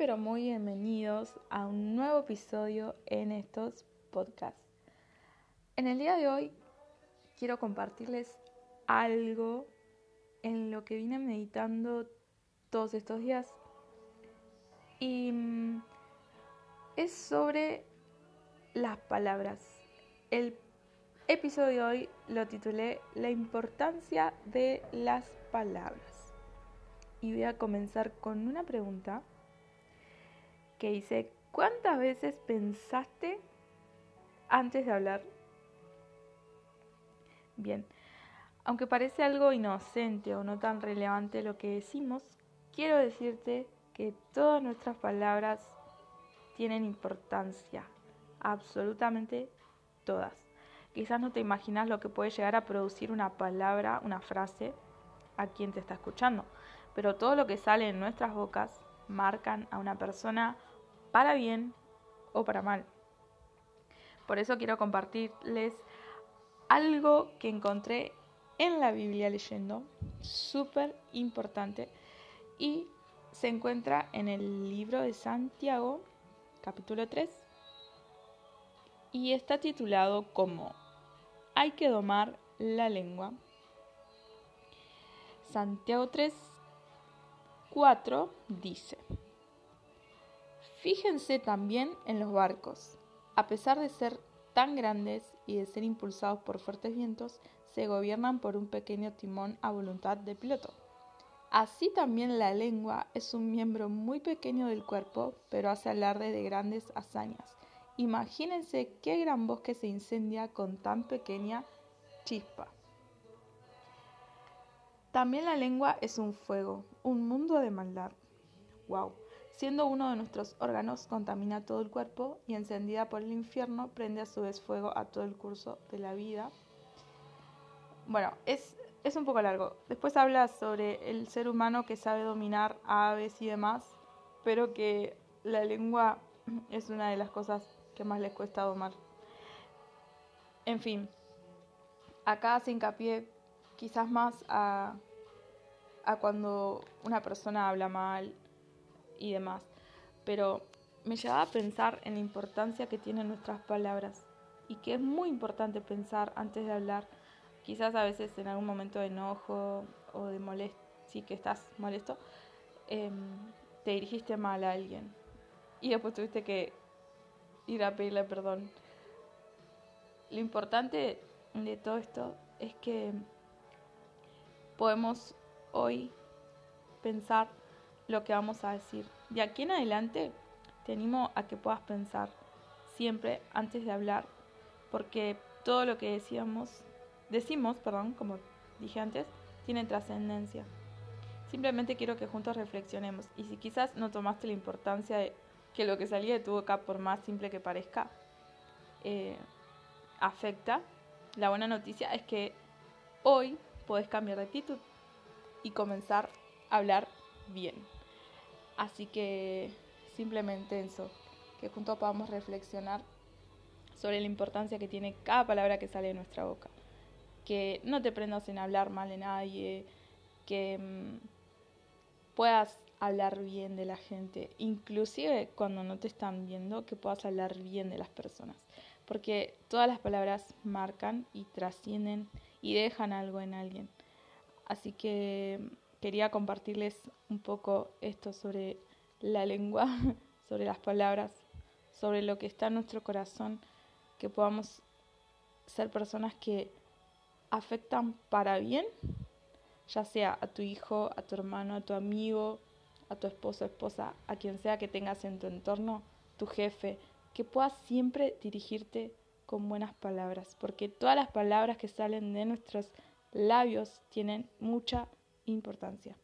pero muy bienvenidos a un nuevo episodio en estos podcasts. En el día de hoy quiero compartirles algo en lo que vine meditando todos estos días y mm, es sobre las palabras. El episodio de hoy lo titulé La importancia de las palabras. Y voy a comenzar con una pregunta que dice, ¿cuántas veces pensaste antes de hablar? Bien, aunque parece algo inocente o no tan relevante lo que decimos, quiero decirte que todas nuestras palabras tienen importancia, absolutamente todas. Quizás no te imaginas lo que puede llegar a producir una palabra, una frase, a quien te está escuchando, pero todo lo que sale en nuestras bocas marcan a una persona para bien o para mal. Por eso quiero compartirles algo que encontré en la Biblia leyendo, súper importante, y se encuentra en el libro de Santiago, capítulo 3, y está titulado como Hay que domar la lengua. Santiago 3, 4 dice, Fíjense también en los barcos. A pesar de ser tan grandes y de ser impulsados por fuertes vientos, se gobiernan por un pequeño timón a voluntad del piloto. Así también la lengua es un miembro muy pequeño del cuerpo, pero hace alarde de grandes hazañas. Imagínense qué gran bosque se incendia con tan pequeña chispa. También la lengua es un fuego, un mundo de maldad. ¡Wow! Siendo uno de nuestros órganos, contamina todo el cuerpo y encendida por el infierno, prende a su vez fuego a todo el curso de la vida. Bueno, es, es un poco largo. Después habla sobre el ser humano que sabe dominar aves y demás, pero que la lengua es una de las cosas que más les cuesta domar. En fin, acá hace hincapié quizás más a, a cuando una persona habla mal y demás. Pero me llevaba a pensar en la importancia que tienen nuestras palabras y que es muy importante pensar antes de hablar. Quizás a veces en algún momento de enojo o de molesto, sí que estás molesto, em, te dirigiste mal a alguien y después tuviste que ir a pedirle perdón. Lo importante de todo esto es que podemos hoy pensar lo que vamos a decir. De aquí en adelante te animo a que puedas pensar siempre antes de hablar, porque todo lo que decíamos, decimos, perdón, como dije antes, tiene trascendencia. Simplemente quiero que juntos reflexionemos y si quizás no tomaste la importancia de que lo que salía de tu boca, por más simple que parezca, eh, afecta, la buena noticia es que hoy puedes cambiar de actitud y comenzar a hablar bien. Así que simplemente eso, que juntos podamos reflexionar sobre la importancia que tiene cada palabra que sale de nuestra boca. Que no te prendas en hablar mal de nadie, que mm, puedas hablar bien de la gente, inclusive cuando no te están viendo, que puedas hablar bien de las personas. Porque todas las palabras marcan y trascienden y dejan algo en alguien. Así que quería compartirles un poco esto sobre la lengua, sobre las palabras, sobre lo que está en nuestro corazón, que podamos ser personas que afectan para bien, ya sea a tu hijo, a tu hermano, a tu amigo, a tu esposo, esposa, a quien sea que tengas en tu entorno, tu jefe, que puedas siempre dirigirte con buenas palabras, porque todas las palabras que salen de nuestros labios tienen mucha importancia.